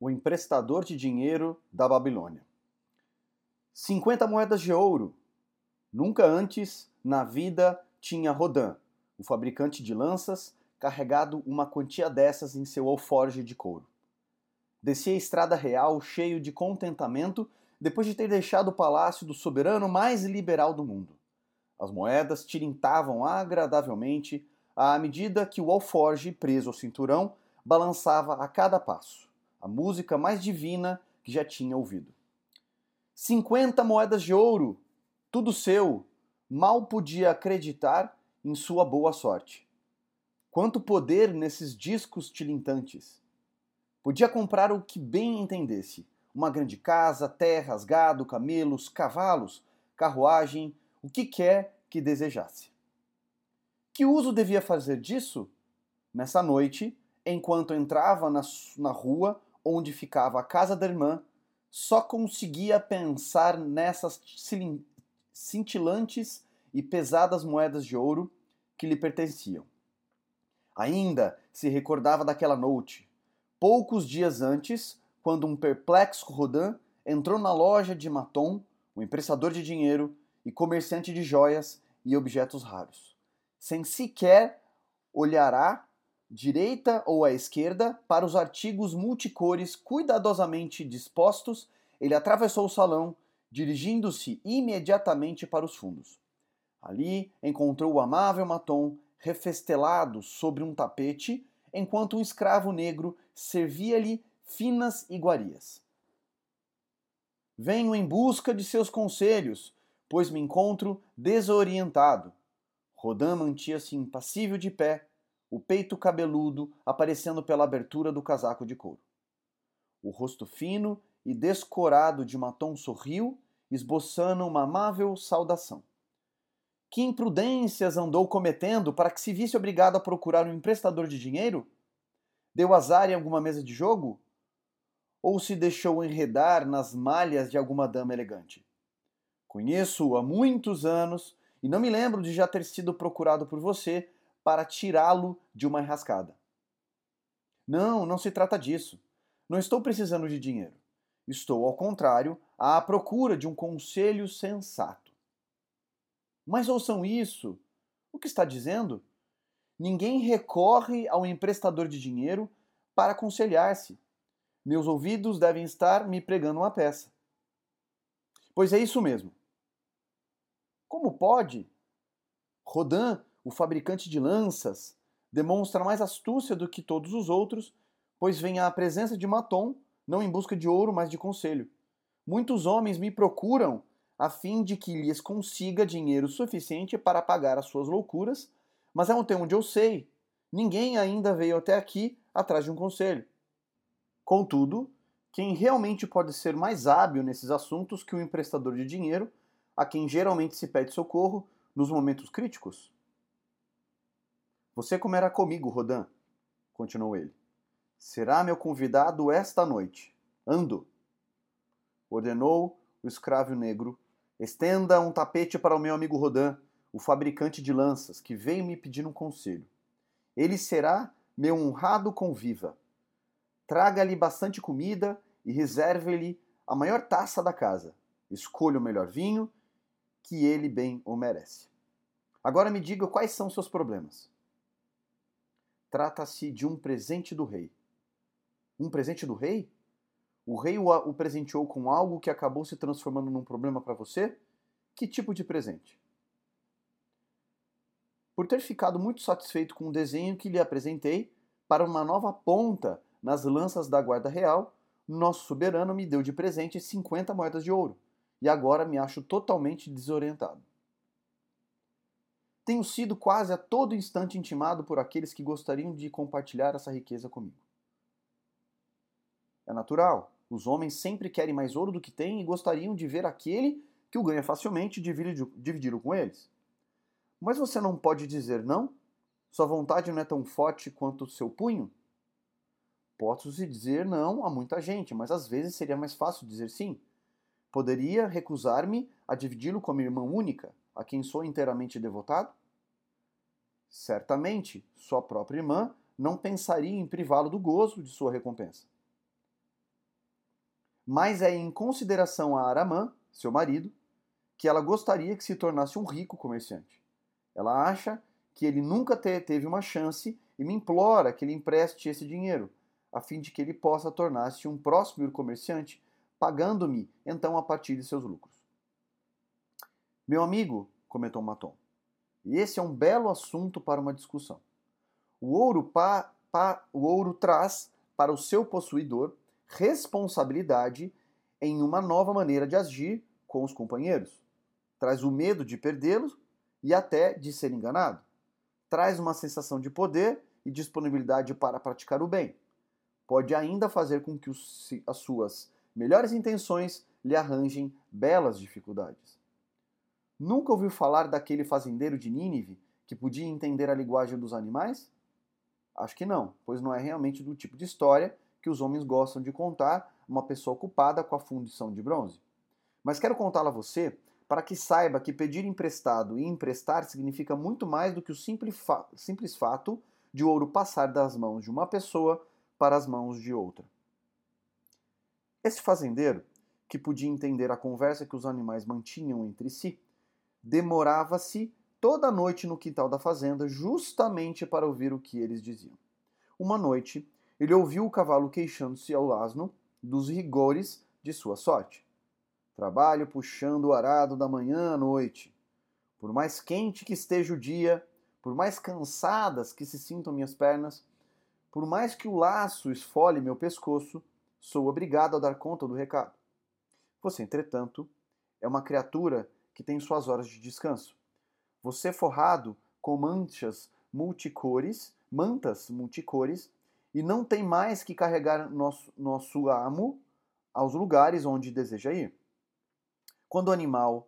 o emprestador de dinheiro da Babilônia. 50 moedas de ouro. Nunca antes na vida tinha Rodin, o fabricante de lanças, carregado uma quantia dessas em seu alforje de couro. Descia a estrada real cheio de contentamento depois de ter deixado o palácio do soberano mais liberal do mundo. As moedas tilintavam agradavelmente à medida que o alforge, preso ao cinturão, balançava a cada passo a música mais divina que já tinha ouvido. 50 moedas de ouro, tudo seu, mal podia acreditar em sua boa sorte. Quanto poder nesses discos tilintantes! Podia comprar o que bem entendesse: uma grande casa, terras, gado, camelos, cavalos, carruagem, o que quer que desejasse. Que uso devia fazer disso? Nessa noite, enquanto entrava na, na rua onde ficava a casa da irmã, só conseguia pensar nessas cintilantes e pesadas moedas de ouro que lhe pertenciam. Ainda se recordava daquela noite, poucos dias antes, quando um perplexo Rodin entrou na loja de Maton, o emprestador de dinheiro e comerciante de joias e objetos raros, sem sequer olhará direita ou à esquerda, para os artigos multicores cuidadosamente dispostos, ele atravessou o salão, dirigindo-se imediatamente para os fundos. Ali encontrou o amável Maton refestelado sobre um tapete, enquanto um escravo negro servia-lhe finas iguarias. Venho em busca de seus conselhos, pois me encontro desorientado. Rodin mantia-se impassível de pé, o peito cabeludo aparecendo pela abertura do casaco de couro. O rosto fino e descorado de Maton sorriu, esboçando uma amável saudação. Que imprudências andou cometendo para que se visse obrigado a procurar um emprestador de dinheiro? Deu azar em alguma mesa de jogo? Ou se deixou enredar nas malhas de alguma dama elegante? Conheço-o há muitos anos e não me lembro de já ter sido procurado por você para tirá-lo de uma enrascada. Não, não se trata disso. Não estou precisando de dinheiro. Estou, ao contrário, à procura de um conselho sensato. Mas ouçam isso. O que está dizendo? Ninguém recorre ao emprestador de dinheiro para aconselhar-se. Meus ouvidos devem estar me pregando uma peça. Pois é isso mesmo. Como pode? Rodin o fabricante de lanças, demonstra mais astúcia do que todos os outros, pois vem à presença de Maton, não em busca de ouro, mas de conselho. Muitos homens me procuram a fim de que lhes consiga dinheiro suficiente para pagar as suas loucuras, mas é até onde eu sei, ninguém ainda veio até aqui atrás de um conselho. Contudo, quem realmente pode ser mais hábil nesses assuntos que o emprestador de dinheiro, a quem geralmente se pede socorro nos momentos críticos? Você comerá comigo, Rodin, continuou ele. Será meu convidado esta noite. Ando! Ordenou o escravo negro. Estenda um tapete para o meu amigo Rodin, o fabricante de lanças, que veio me pedir um conselho. Ele será meu honrado conviva. Traga-lhe bastante comida e reserve-lhe a maior taça da casa. Escolha o melhor vinho, que ele bem o merece. Agora me diga quais são seus problemas. Trata-se de um presente do rei. Um presente do rei? O rei o, presenteou com algo que acabou se transformando num problema para você? Que tipo de presente? Por ter ficado muito satisfeito com o desenho que lhe apresentei para uma nova ponta nas lanças da Guarda Real, nosso soberano me deu de presente 50 moedas de ouro, e agora me acho totalmente desorientado. Tenho sido quase a todo instante intimado por aqueles que gostariam de compartilhar essa riqueza comigo. É natural. Os homens sempre querem mais ouro do que têm e gostariam de ver aquele que o ganha facilmente dividir-o com eles. Mas você não pode dizer não? Sua vontade não é tão forte quanto o seu punho? Posso-se dizer não a muita gente, mas às vezes seria mais fácil dizer sim. Poderia recusar-me a dividi-lo com a minha irmã única, a quem sou inteiramente devotado? Certamente, sua própria irmã não pensaria em privá-lo do gozo de sua recompensa. mas é em consideração a Aramã, seu marido, que ela gostaria que se tornasse um rico comerciante. Ela acha que ele nunca teve uma chance e me implora que ele empreste esse dinheiro, a fim de que ele possa tornar-se um próspero comerciante, pagando-me então a partir de seus lucros. Meu amigo, comentou Maton, e esse é um belo assunto para uma discussão. O ouro, pa, pa, o ouro traz para o seu possuidor responsabilidade em uma nova maneira de agir com os companheiros. Traz o medo de perdê-los e até de ser enganado. Traz uma sensação de poder e disponibilidade para praticar o bem. Pode ainda fazer com que os, as suas melhores intenções lhe arranjem belas dificuldades. Nunca ouviu falar daquele fazendeiro de Nínive que podia entender a linguagem dos animais? Acho que não, pois não é realmente do tipo de história que os homens gostam de contar uma pessoa ocupada com a fundição de bronze. Mas quero contá-la a você para que saiba que pedir emprestado e emprestar significa muito mais do que o simples, fa simples fato de ouro passar das mãos de uma pessoa para as mãos de outra. Este fazendeiro, que podia entender a conversa que os animais mantinham entre si, demorava-se toda noite no quintal da fazenda justamente para ouvir o que eles diziam. Uma noite, ele ouviu o cavalo queixando-se ao asno dos rigores de sua sorte. Trabalho puxando o arado da manhã à noite. Por mais quente que esteja o dia, por mais cansadas que se sintam minhas pernas, por mais que o laço esfole meu pescoço, sou obrigado a dar conta do recado. Você, entretanto, é uma criatura que tem suas horas de descanso. Você forrado com manchas multicores, mantas multicores, e não tem mais que carregar nosso, nosso amo aos lugares onde deseja ir. Quando o animal,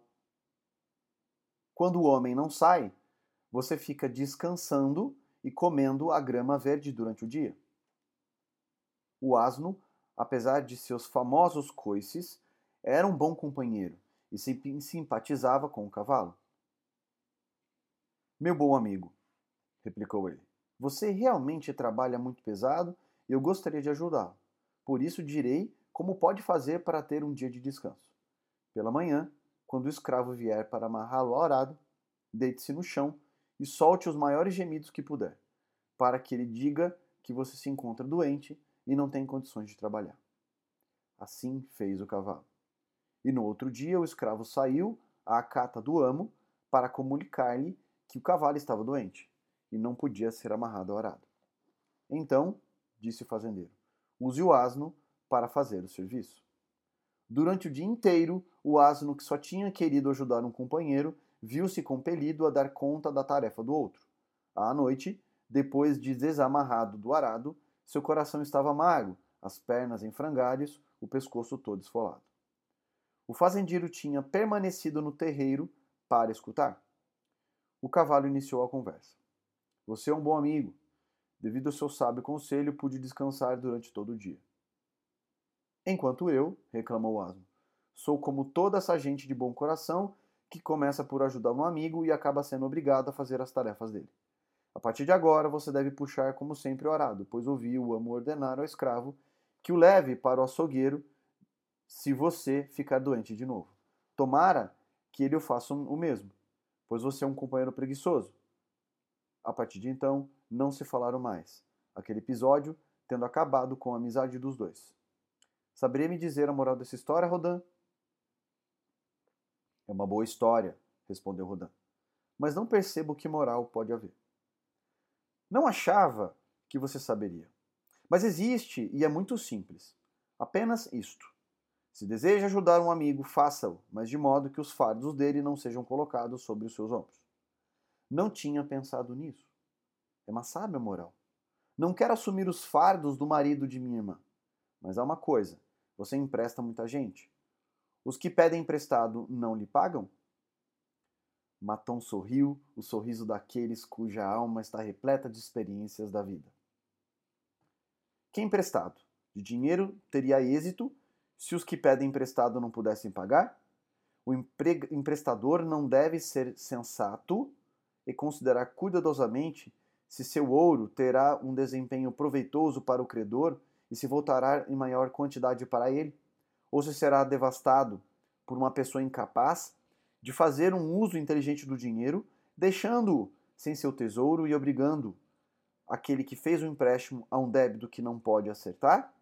quando o homem não sai, você fica descansando e comendo a grama verde durante o dia. O asno, apesar de seus famosos coices, era um bom companheiro e simpatizava com o cavalo. Meu bom amigo, replicou ele, você realmente trabalha muito pesado e eu gostaria de ajudá-lo. Por isso direi como pode fazer para ter um dia de descanso. Pela manhã, quando o escravo vier para amarrá-lo ao arado, deite-se no chão e solte os maiores gemidos que puder, para que ele diga que você se encontra doente e não tem condições de trabalhar. Assim fez o cavalo. E no outro dia o escravo saiu à cata do amo para comunicar-lhe que o cavalo estava doente e não podia ser amarrado ao arado. Então, disse o fazendeiro, use o asno para fazer o serviço. Durante o dia inteiro, o asno que só tinha querido ajudar um companheiro viu-se compelido a dar conta da tarefa do outro. À noite, depois de desamarrado do arado, seu coração estava mago, as pernas em frangalhos, o pescoço todo esfolado. O fazendeiro tinha permanecido no terreiro para escutar. O cavalo iniciou a conversa. Você é um bom amigo. Devido ao seu sábio conselho, pude descansar durante todo o dia. Enquanto eu, reclamou o asno, sou como toda essa gente de bom coração que começa por ajudar um amigo e acaba sendo obrigado a fazer as tarefas dele. A partir de agora, você deve puxar como sempre o arado, pois ouvi o amo ordenar ao escravo que o leve para o açougueiro se você ficar doente de novo. Tomara que ele o faça o mesmo, pois você é um companheiro preguiçoso. A partir de então, não se falaram mais. Aquele episódio tendo acabado com a amizade dos dois. Saberia me dizer a moral dessa história, Rodan? É uma boa história, respondeu Rodin. Mas não percebo que moral pode haver. Não achava que você saberia. Mas existe e é muito simples. Apenas isto. Se deseja ajudar um amigo, faça-o, mas de modo que os fardos dele não sejam colocados sobre os seus ombros. Não tinha pensado nisso. É uma sábia moral. Não quero assumir os fardos do marido de minha irmã. Mas há uma coisa: você empresta muita gente. Os que pedem emprestado não lhe pagam? Maton sorriu, o sorriso daqueles cuja alma está repleta de experiências da vida. Que emprestado? De dinheiro teria êxito se os que pedem emprestado não pudessem pagar? O emprestador não deve ser sensato e considerar cuidadosamente se seu ouro terá um desempenho proveitoso para o credor e se voltará em maior quantidade para ele? ou se será devastado por uma pessoa incapaz de fazer um uso inteligente do dinheiro, deixando-o sem seu tesouro e obrigando aquele que fez o empréstimo a um débito que não pode acertar?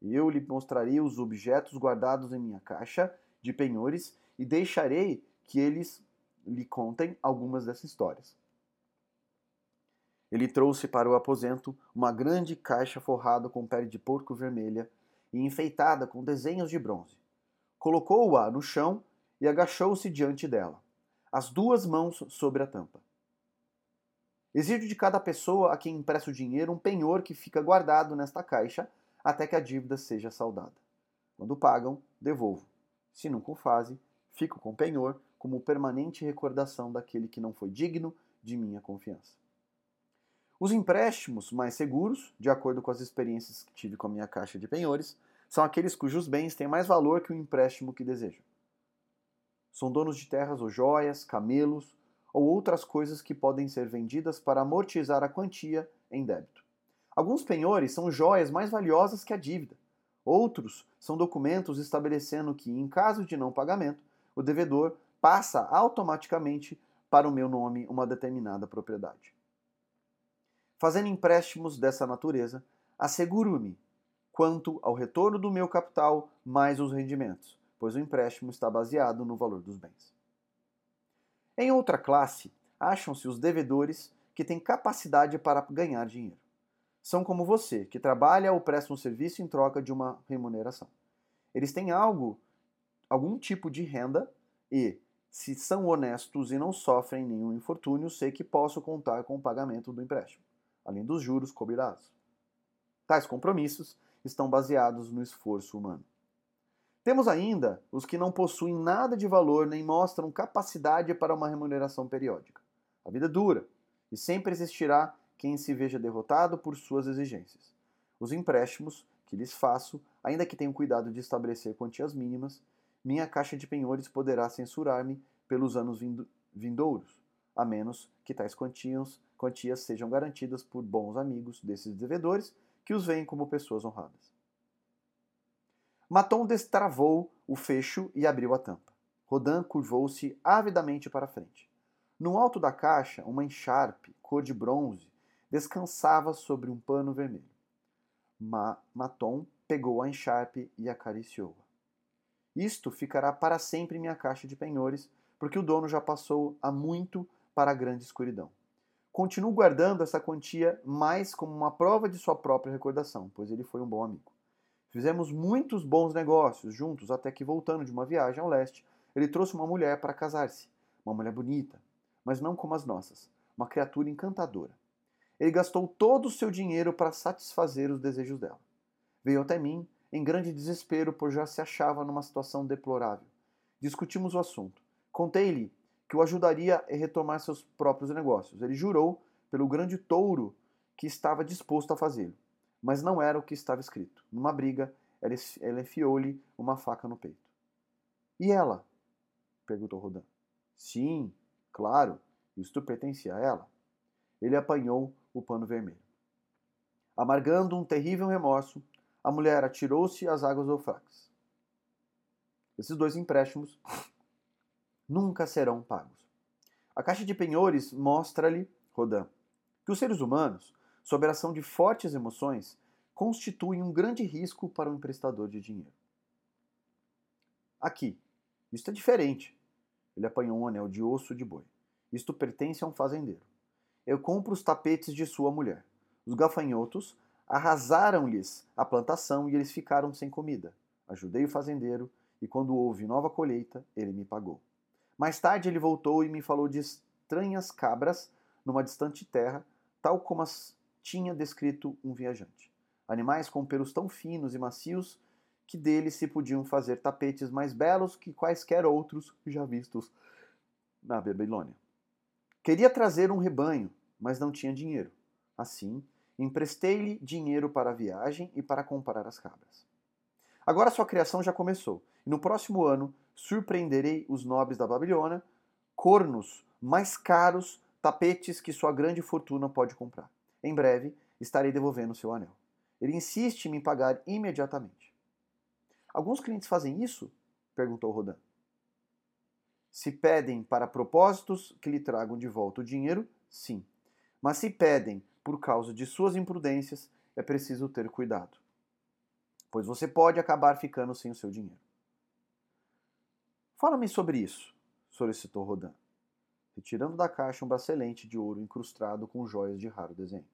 Eu lhe mostrarei os objetos guardados em minha caixa de penhores e deixarei que eles lhe contem algumas dessas histórias. Ele trouxe para o aposento uma grande caixa forrada com pele de porco vermelha e enfeitada com desenhos de bronze. Colocou-a no chão e agachou-se diante dela, as duas mãos sobre a tampa. Exijo de cada pessoa a quem empresta o dinheiro um penhor que fica guardado nesta caixa até que a dívida seja saldada. Quando pagam, devolvo. Se nunca o fazem, fico com penhor como permanente recordação daquele que não foi digno de minha confiança. Os empréstimos mais seguros, de acordo com as experiências que tive com a minha caixa de penhores, são aqueles cujos bens têm mais valor que o empréstimo que desejam. São donos de terras ou joias, camelos ou outras coisas que podem ser vendidas para amortizar a quantia em débito. Alguns penhores são joias mais valiosas que a dívida. Outros são documentos estabelecendo que, em caso de não pagamento, o devedor passa automaticamente para o meu nome uma determinada propriedade. Fazendo empréstimos dessa natureza, asseguro-me quanto ao retorno do meu capital mais os rendimentos, pois o empréstimo está baseado no valor dos bens. Em outra classe, acham-se os devedores que têm capacidade para ganhar dinheiro. São como você, que trabalha ou presta um serviço em troca de uma remuneração. Eles têm algo, algum tipo de renda e, se são honestos e não sofrem nenhum infortúnio, sei que posso contar com o pagamento do empréstimo, além dos juros cobrados. Tais compromissos estão baseados no esforço humano. Temos ainda os que não possuem nada de valor nem mostram capacidade para uma remuneração periódica. A vida é dura e sempre existirá quem se veja derrotado por suas exigências. Os empréstimos que lhes faço, ainda que tenham cuidado de estabelecer quantias mínimas, minha caixa de penhores poderá censurar-me pelos anos vindouros, a menos que tais quantias, quantias sejam garantidas por bons amigos desses devedores que os veem como pessoas honradas. Maton destravou o fecho e abriu a tampa. Rodin curvou-se avidamente para frente. No alto da caixa, uma encharpe, cor de bronze, descansava sobre um pano vermelho. Ma Maton pegou a encharpe e acariciou-a. Isto ficará para sempre em minha caixa de penhores, porque o dono já passou há muito para a grande escuridão. Continuo guardando essa quantia mais como uma prova de sua própria recordação, pois ele foi um bom amigo. Fizemos muitos bons negócios juntos até que, voltando de uma viagem ao leste, ele trouxe uma mulher para casar-se. Uma mulher bonita, mas não como as nossas, uma criatura encantadora. Ele gastou todo o seu dinheiro para satisfazer os desejos dela. Veio até mim em grande desespero, pois já se achava numa situação deplorável. Discutimos o assunto. Contei-lhe que o ajudaria a retomar seus próprios negócios. Ele jurou pelo grande touro que estava disposto a fazê-lo mas não era o que estava escrito. Numa briga, ela enfiou-lhe uma faca no peito. E ela? perguntou Rodin. Sim, claro, isto pertencia a ela. Ele apanhou o pano vermelho. Amargando um terrível remorso, a mulher atirou-se às águas do Eufrates. Esses dois empréstimos nunca serão pagos. A caixa de penhores mostra-lhe, Rodin, que os seres humanos sob a ação de fortes emoções, constituem um grande risco para o emprestador de dinheiro. Aqui, isto é diferente. Ele apanhou um anel de osso de boi. Isto pertence a um fazendeiro. Eu compro os tapetes de sua mulher. Os gafanhotos arrasaram-lhes a plantação e eles ficaram sem comida. Ajudei o fazendeiro e quando houve nova colheita, ele me pagou. Mais tarde ele voltou e me falou de estranhas cabras numa distante terra, tal como as tinha descrito um viajante. Animais com pelos tão finos e macios que deles se podiam fazer tapetes mais belos que quaisquer outros já vistos na Babilônia. Queria trazer um rebanho, mas não tinha dinheiro. Assim, emprestei-lhe dinheiro para a viagem e para comprar as cabras. Agora sua criação já começou, e no próximo ano surpreenderei os nobres da Babilônia, cornos mais caros, tapetes que sua grande fortuna pode comprar. Em breve estarei devolvendo seu anel. Ele insiste em me pagar imediatamente. Alguns clientes fazem isso? perguntou Rodin. Se pedem para propósitos que lhe tragam de volta o dinheiro, sim. Mas se pedem por causa de suas imprudências, é preciso ter cuidado. Pois você pode acabar ficando sem o seu dinheiro. Fala-me sobre isso, solicitou Rodin, retirando da caixa um bracelete de ouro incrustado com joias de raro desenho.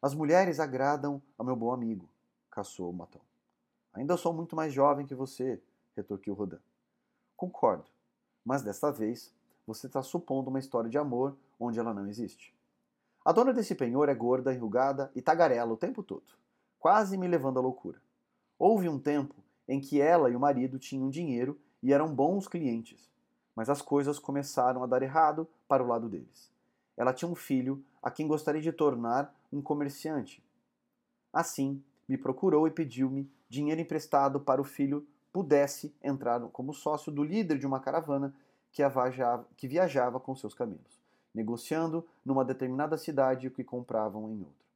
As mulheres agradam ao meu bom amigo, caçou Matão. Ainda sou muito mais jovem que você, retorquiu Rodin. Concordo, mas desta vez você está supondo uma história de amor onde ela não existe. A dona desse penhor é gorda, enrugada e tagarela o tempo todo, quase me levando à loucura. Houve um tempo em que ela e o marido tinham dinheiro e eram bons clientes, mas as coisas começaram a dar errado para o lado deles. Ela tinha um filho a quem gostaria de tornar um comerciante. Assim, me procurou e pediu-me dinheiro emprestado para o filho pudesse entrar como sócio do líder de uma caravana que viajava, que viajava com seus camelos, negociando numa determinada cidade o que compravam em outra.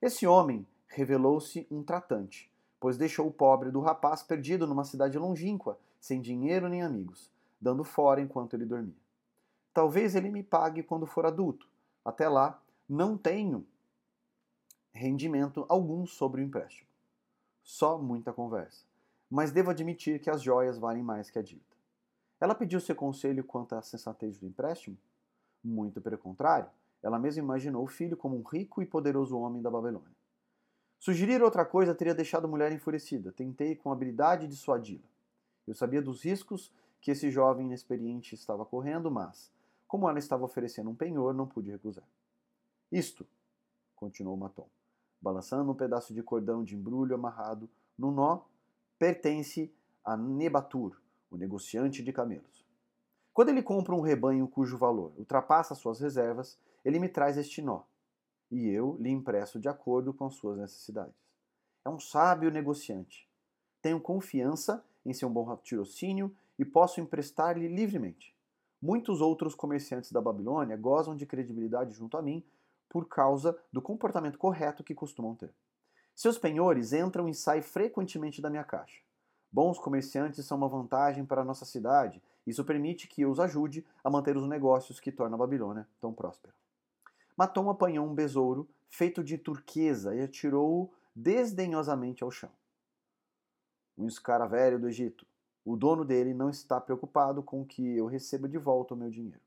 Esse homem revelou-se um tratante, pois deixou o pobre do rapaz perdido numa cidade longínqua, sem dinheiro nem amigos, dando fora enquanto ele dormia. Talvez ele me pague quando for adulto. Até lá, não tenho rendimento algum sobre o empréstimo. Só muita conversa. Mas devo admitir que as joias valem mais que a dívida. Ela pediu seu conselho quanto à sensatez do empréstimo? Muito pelo contrário, ela mesma imaginou o filho como um rico e poderoso homem da Babilônia. Sugerir outra coisa teria deixado a mulher enfurecida. Tentei com habilidade dissuadi-la. Eu sabia dos riscos que esse jovem inexperiente estava correndo, mas, como ela estava oferecendo um penhor, não pude recusar. Isto, continuou Matom, balançando um pedaço de cordão de embrulho amarrado no nó, pertence a Nebatur, o negociante de camelos. Quando ele compra um rebanho cujo valor ultrapassa suas reservas, ele me traz este nó, e eu lhe impresso de acordo com suas necessidades. É um sábio negociante. Tenho confiança em seu bom raciocínio e posso emprestar-lhe livremente. Muitos outros comerciantes da Babilônia gozam de credibilidade junto a mim por causa do comportamento correto que costumam ter. Seus penhores entram e saem frequentemente da minha caixa. Bons comerciantes são uma vantagem para a nossa cidade, isso permite que eu os ajude a manter os negócios que tornam a Babilônia tão próspera. Matom apanhou um besouro feito de turquesa e atirou-o desdenhosamente ao chão. Um escaravelho do Egito. O dono dele não está preocupado com que eu receba de volta o meu dinheiro.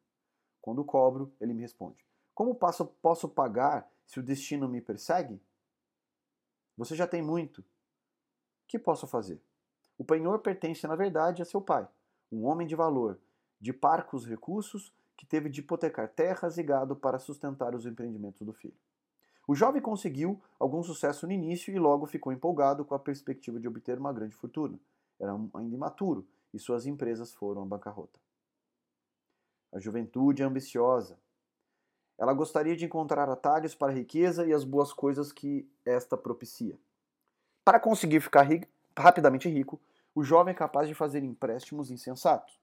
Quando cobro, ele me responde: como posso, posso pagar se o destino me persegue? Você já tem muito. O que posso fazer? O penhor pertence, na verdade, a seu pai, um homem de valor, de parcos recursos, que teve de hipotecar terras e gado para sustentar os empreendimentos do filho. O jovem conseguiu algum sucesso no início e logo ficou empolgado com a perspectiva de obter uma grande fortuna. Era ainda imaturo e suas empresas foram à bancarrota. A juventude é ambiciosa, ela gostaria de encontrar atalhos para a riqueza e as boas coisas que esta propicia. Para conseguir ficar ri rapidamente rico, o jovem é capaz de fazer empréstimos insensatos.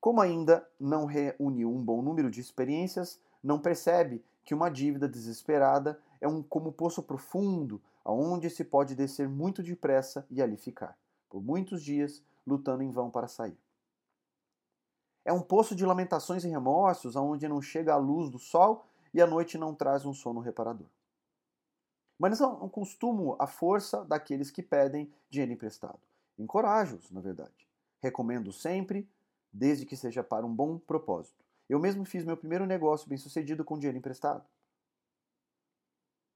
Como ainda não reuniu um bom número de experiências, não percebe que uma dívida desesperada é um como poço profundo, aonde se pode descer muito depressa e ali ficar, por muitos dias, lutando em vão para sair. É um poço de lamentações e remorsos, aonde não chega a luz do sol e a noite não traz um sono reparador. Mas não costumo a força daqueles que pedem dinheiro emprestado. Encorajo-os, na verdade. Recomendo sempre, desde que seja para um bom propósito. Eu mesmo fiz meu primeiro negócio bem sucedido com dinheiro emprestado.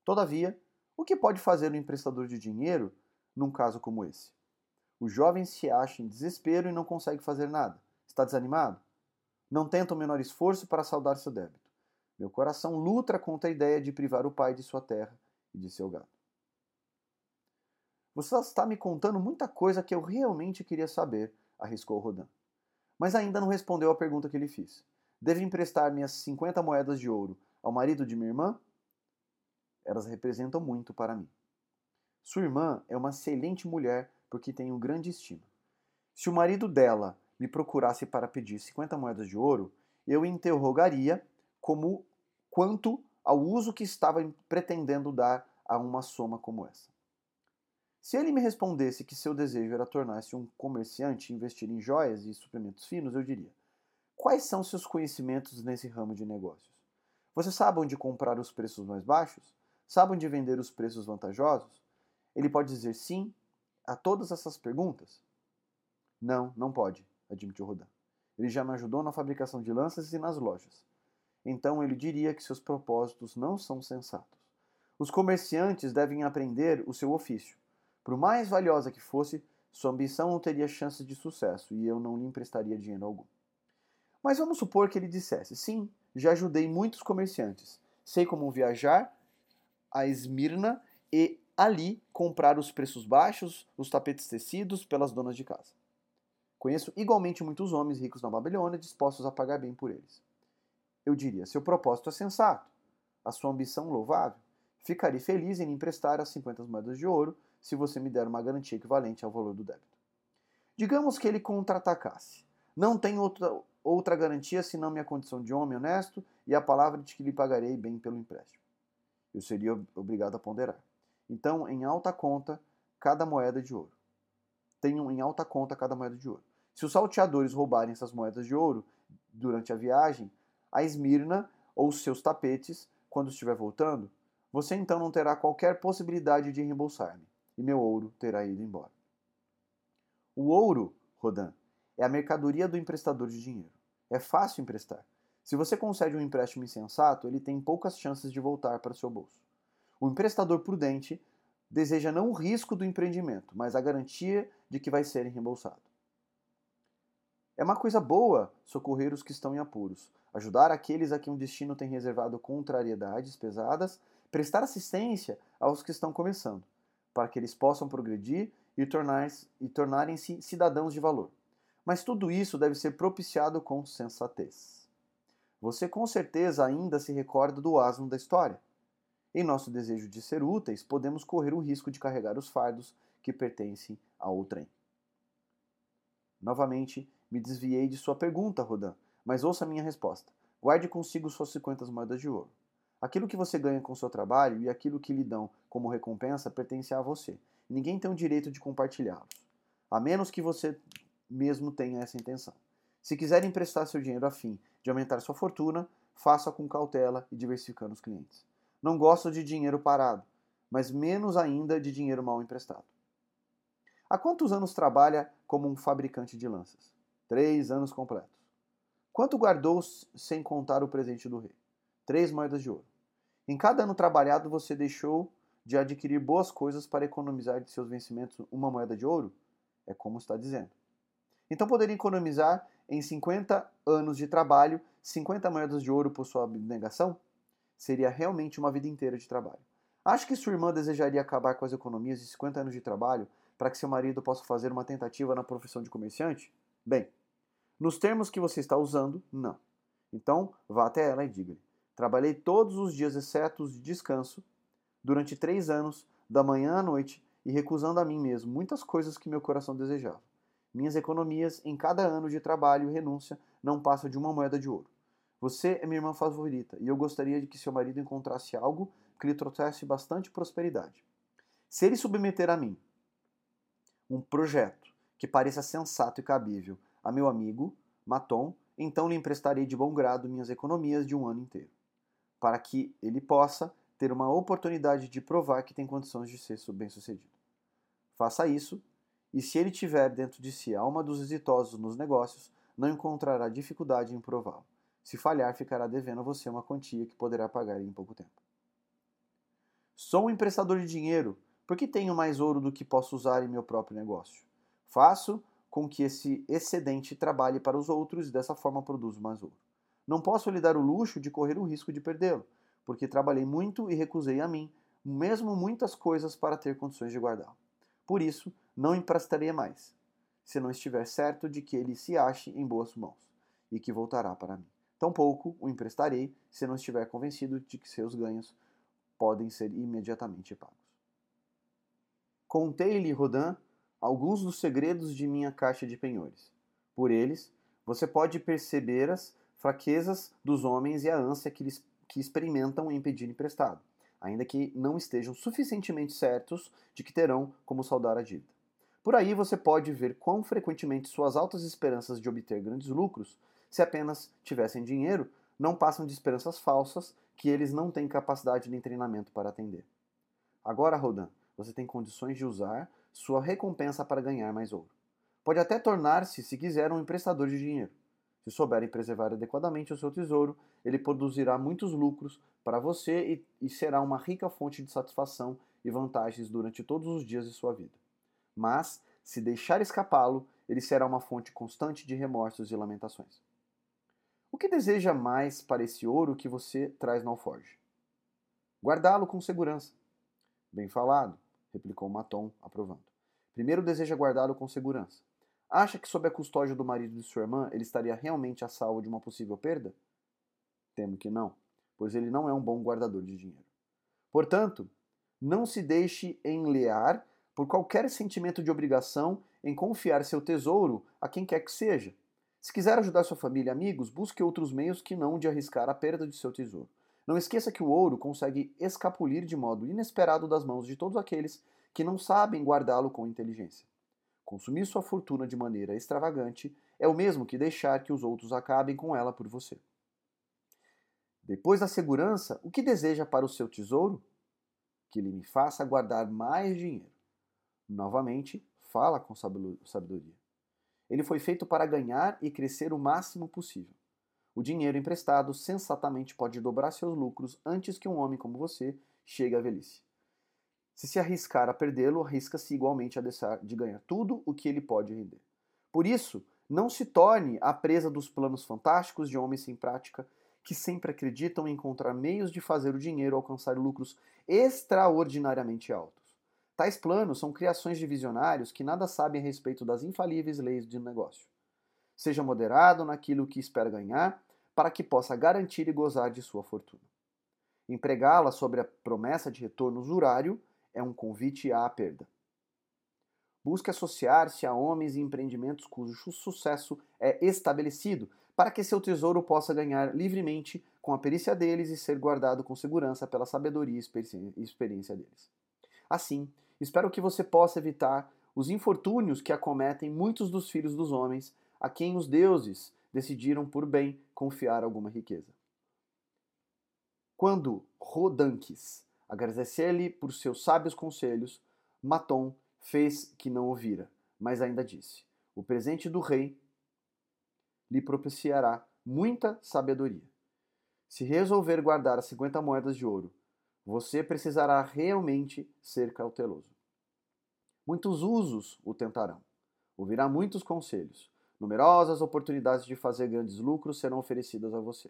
Todavia, o que pode fazer um emprestador de dinheiro num caso como esse? O jovem se acha em desespero e não consegue fazer nada. Está desanimado? Não tenta o menor esforço para saldar seu débito. Meu coração luta contra a ideia de privar o pai de sua terra e de seu gado. Você está me contando muita coisa que eu realmente queria saber, arriscou Rodin. Mas ainda não respondeu à pergunta que lhe fiz. Deve emprestar minhas 50 moedas de ouro ao marido de minha irmã? Elas representam muito para mim. Sua irmã é uma excelente mulher porque tenho grande estima. Se o marido dela me procurasse para pedir 50 moedas de ouro, eu interrogaria como quanto ao uso que estava pretendendo dar a uma soma como essa. Se ele me respondesse que seu desejo era tornar-se um comerciante e investir em joias e suprimentos finos, eu diria: Quais são seus conhecimentos nesse ramo de negócios? Você sabe onde comprar os preços mais baixos? Sabe onde vender os preços vantajosos? Ele pode dizer sim a todas essas perguntas? Não, não pode, admitiu Rodin. Ele já me ajudou na fabricação de lanças e nas lojas. Então ele diria que seus propósitos não são sensatos. Os comerciantes devem aprender o seu ofício. Por mais valiosa que fosse, sua ambição não teria chance de sucesso e eu não lhe emprestaria dinheiro algum. Mas vamos supor que ele dissesse: sim, já ajudei muitos comerciantes. Sei como viajar a Esmirna e ali comprar os preços baixos, os tapetes tecidos pelas donas de casa. Conheço igualmente muitos homens ricos na Babilônia dispostos a pagar bem por eles. Eu diria: seu propósito é sensato, a sua ambição louvável. Ficarei feliz em lhe emprestar as 50 moedas de ouro se você me der uma garantia equivalente ao valor do débito. Digamos que ele contra-atacasse. Não tem outra, outra garantia senão minha condição de homem honesto e a palavra de que lhe pagarei bem pelo empréstimo. Eu seria obrigado a ponderar. Então, em alta conta, cada moeda de ouro. Tenham em alta conta cada moeda de ouro. Se os salteadores roubarem essas moedas de ouro durante a viagem, a Esmirna ou seus tapetes, quando estiver voltando, você então não terá qualquer possibilidade de reembolsar-me, e meu ouro terá ido embora. O ouro, Rodin, é a mercadoria do emprestador de dinheiro. É fácil emprestar. Se você concede um empréstimo insensato, ele tem poucas chances de voltar para seu bolso. O emprestador prudente deseja não o risco do empreendimento, mas a garantia de que vai ser reembolsado. É uma coisa boa socorrer os que estão em apuros, ajudar aqueles a quem o destino tem reservado contrariedades pesadas, prestar assistência aos que estão começando, para que eles possam progredir e, e tornarem-se cidadãos de valor. Mas tudo isso deve ser propiciado com sensatez. Você com certeza ainda se recorda do asno da história. Em nosso desejo de ser úteis, podemos correr o risco de carregar os fardos que pertencem ao trem. Novamente, me desviei de sua pergunta, Rodin, mas ouça a minha resposta. Guarde consigo suas 50 moedas de ouro. Aquilo que você ganha com seu trabalho e aquilo que lhe dão como recompensa pertence a você. Ninguém tem o direito de compartilhá-los, a menos que você mesmo tenha essa intenção. Se quiser emprestar seu dinheiro a fim de aumentar sua fortuna, faça com cautela e diversificando os clientes. Não gosto de dinheiro parado, mas menos ainda de dinheiro mal emprestado. Há quantos anos trabalha como um fabricante de lanças? Três anos completos. Quanto guardou sem contar o presente do rei? Três moedas de ouro. Em cada ano trabalhado, você deixou de adquirir boas coisas para economizar de seus vencimentos uma moeda de ouro? É como está dizendo. Então poderia economizar em 50 anos de trabalho 50 moedas de ouro por sua abnegação? Seria realmente uma vida inteira de trabalho. Acho que sua irmã desejaria acabar com as economias de 50 anos de trabalho para que seu marido possa fazer uma tentativa na profissão de comerciante? Bem, nos termos que você está usando, não. Então, vá até ela e diga-lhe: Trabalhei todos os dias, exceto os de descanso, durante três anos, da manhã à noite, e recusando a mim mesmo muitas coisas que meu coração desejava. Minhas economias em cada ano de trabalho e renúncia não passam de uma moeda de ouro. Você é minha irmã favorita e eu gostaria de que seu marido encontrasse algo que lhe trouxesse bastante prosperidade. Se ele submeter a mim um projeto que pareça sensato e cabível a meu amigo, Maton, então lhe emprestarei de bom grado minhas economias de um ano inteiro, para que ele possa ter uma oportunidade de provar que tem condições de ser bem-sucedido. Faça isso e se ele tiver dentro de si a alma dos exitosos nos negócios, não encontrará dificuldade em prová-lo. Se falhar, ficará devendo a você uma quantia que poderá pagar em pouco tempo. Sou um emprestador de dinheiro, porque tenho mais ouro do que posso usar em meu próprio negócio. Faço com que esse excedente trabalhe para os outros e dessa forma produzo mais ouro. Não posso lhe dar o luxo de correr o risco de perdê-lo, porque trabalhei muito e recusei a mim, mesmo muitas coisas para ter condições de guardá-lo. Por isso, não emprestaria mais, se não estiver certo de que ele se ache em boas mãos e que voltará para mim. Tampouco o emprestarei se não estiver convencido de que seus ganhos podem ser imediatamente pagos. Contei-lhe, Rodin, alguns dos segredos de minha caixa de penhores. Por eles, você pode perceber as fraquezas dos homens e a ânsia que, eles, que experimentam em pedir emprestado. ainda que não estejam suficientemente certos de que terão como saldar a dívida. Por aí você pode ver quão frequentemente suas altas esperanças de obter grandes lucros, se apenas tivessem dinheiro, não passam de esperanças falsas que eles não têm capacidade nem treinamento para atender. Agora, Rodan, você tem condições de usar sua recompensa para ganhar mais ouro. Pode até tornar-se, se quiser, um emprestador de dinheiro. Se souberem preservar adequadamente o seu tesouro, ele produzirá muitos lucros para você e, e será uma rica fonte de satisfação e vantagens durante todos os dias de sua vida. Mas, se deixar escapá-lo, ele será uma fonte constante de remorsos e lamentações. O que deseja mais para esse ouro que você traz no alforge? Guardá-lo com segurança. Bem falado, replicou Maton, aprovando. Primeiro deseja guardá-lo com segurança. Acha que sob a custódia do marido de sua irmã ele estaria realmente a salvo de uma possível perda? Temo que não, pois ele não é um bom guardador de dinheiro. Portanto, não se deixe enlear por qualquer sentimento de obrigação em confiar seu tesouro a quem quer que seja. Se quiser ajudar sua família e amigos, busque outros meios que não de arriscar a perda de seu tesouro. Não esqueça que o ouro consegue escapulir de modo inesperado das mãos de todos aqueles que não sabem guardá-lo com inteligência. Consumir sua fortuna de maneira extravagante é o mesmo que deixar que os outros acabem com ela por você. Depois da segurança, o que deseja para o seu tesouro? Que ele me faça guardar mais dinheiro. Novamente, fala com sabedoria. Ele foi feito para ganhar e crescer o máximo possível. O dinheiro emprestado sensatamente pode dobrar seus lucros antes que um homem como você chegue à velhice. Se se arriscar a perdê-lo, arrisca-se igualmente a deixar de ganhar tudo o que ele pode render. Por isso, não se torne a presa dos planos fantásticos de homens sem prática que sempre acreditam em encontrar meios de fazer o dinheiro alcançar lucros extraordinariamente altos. Tais planos são criações de visionários que nada sabem a respeito das infalíveis leis de negócio. Seja moderado naquilo que espera ganhar, para que possa garantir e gozar de sua fortuna. Empregá-la sobre a promessa de retorno usurário é um convite à perda. Busque associar-se a homens e empreendimentos cujo sucesso é estabelecido, para que seu tesouro possa ganhar livremente com a perícia deles e ser guardado com segurança pela sabedoria e experiência deles. Assim, espero que você possa evitar os infortúnios que acometem muitos dos filhos dos homens, a quem os deuses decidiram por bem confiar alguma riqueza. Quando Rodanques Agradecer-lhe por seus sábios conselhos, Maton fez que não ouvira, mas ainda disse: O presente do rei lhe propiciará muita sabedoria. Se resolver guardar as 50 moedas de ouro, você precisará realmente ser cauteloso. Muitos usos o tentarão. Ouvirá muitos conselhos. Numerosas oportunidades de fazer grandes lucros serão oferecidas a você.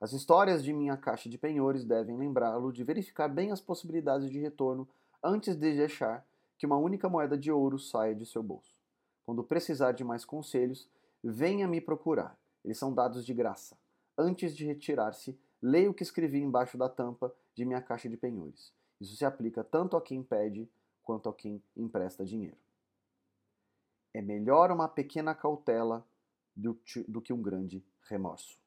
As histórias de minha caixa de penhores devem lembrá-lo de verificar bem as possibilidades de retorno antes de deixar que uma única moeda de ouro saia de seu bolso. Quando precisar de mais conselhos, venha me procurar. Eles são dados de graça. Antes de retirar-se, leia o que escrevi embaixo da tampa de minha caixa de penhores. Isso se aplica tanto a quem pede quanto a quem empresta dinheiro. É melhor uma pequena cautela do, que um grande remorso.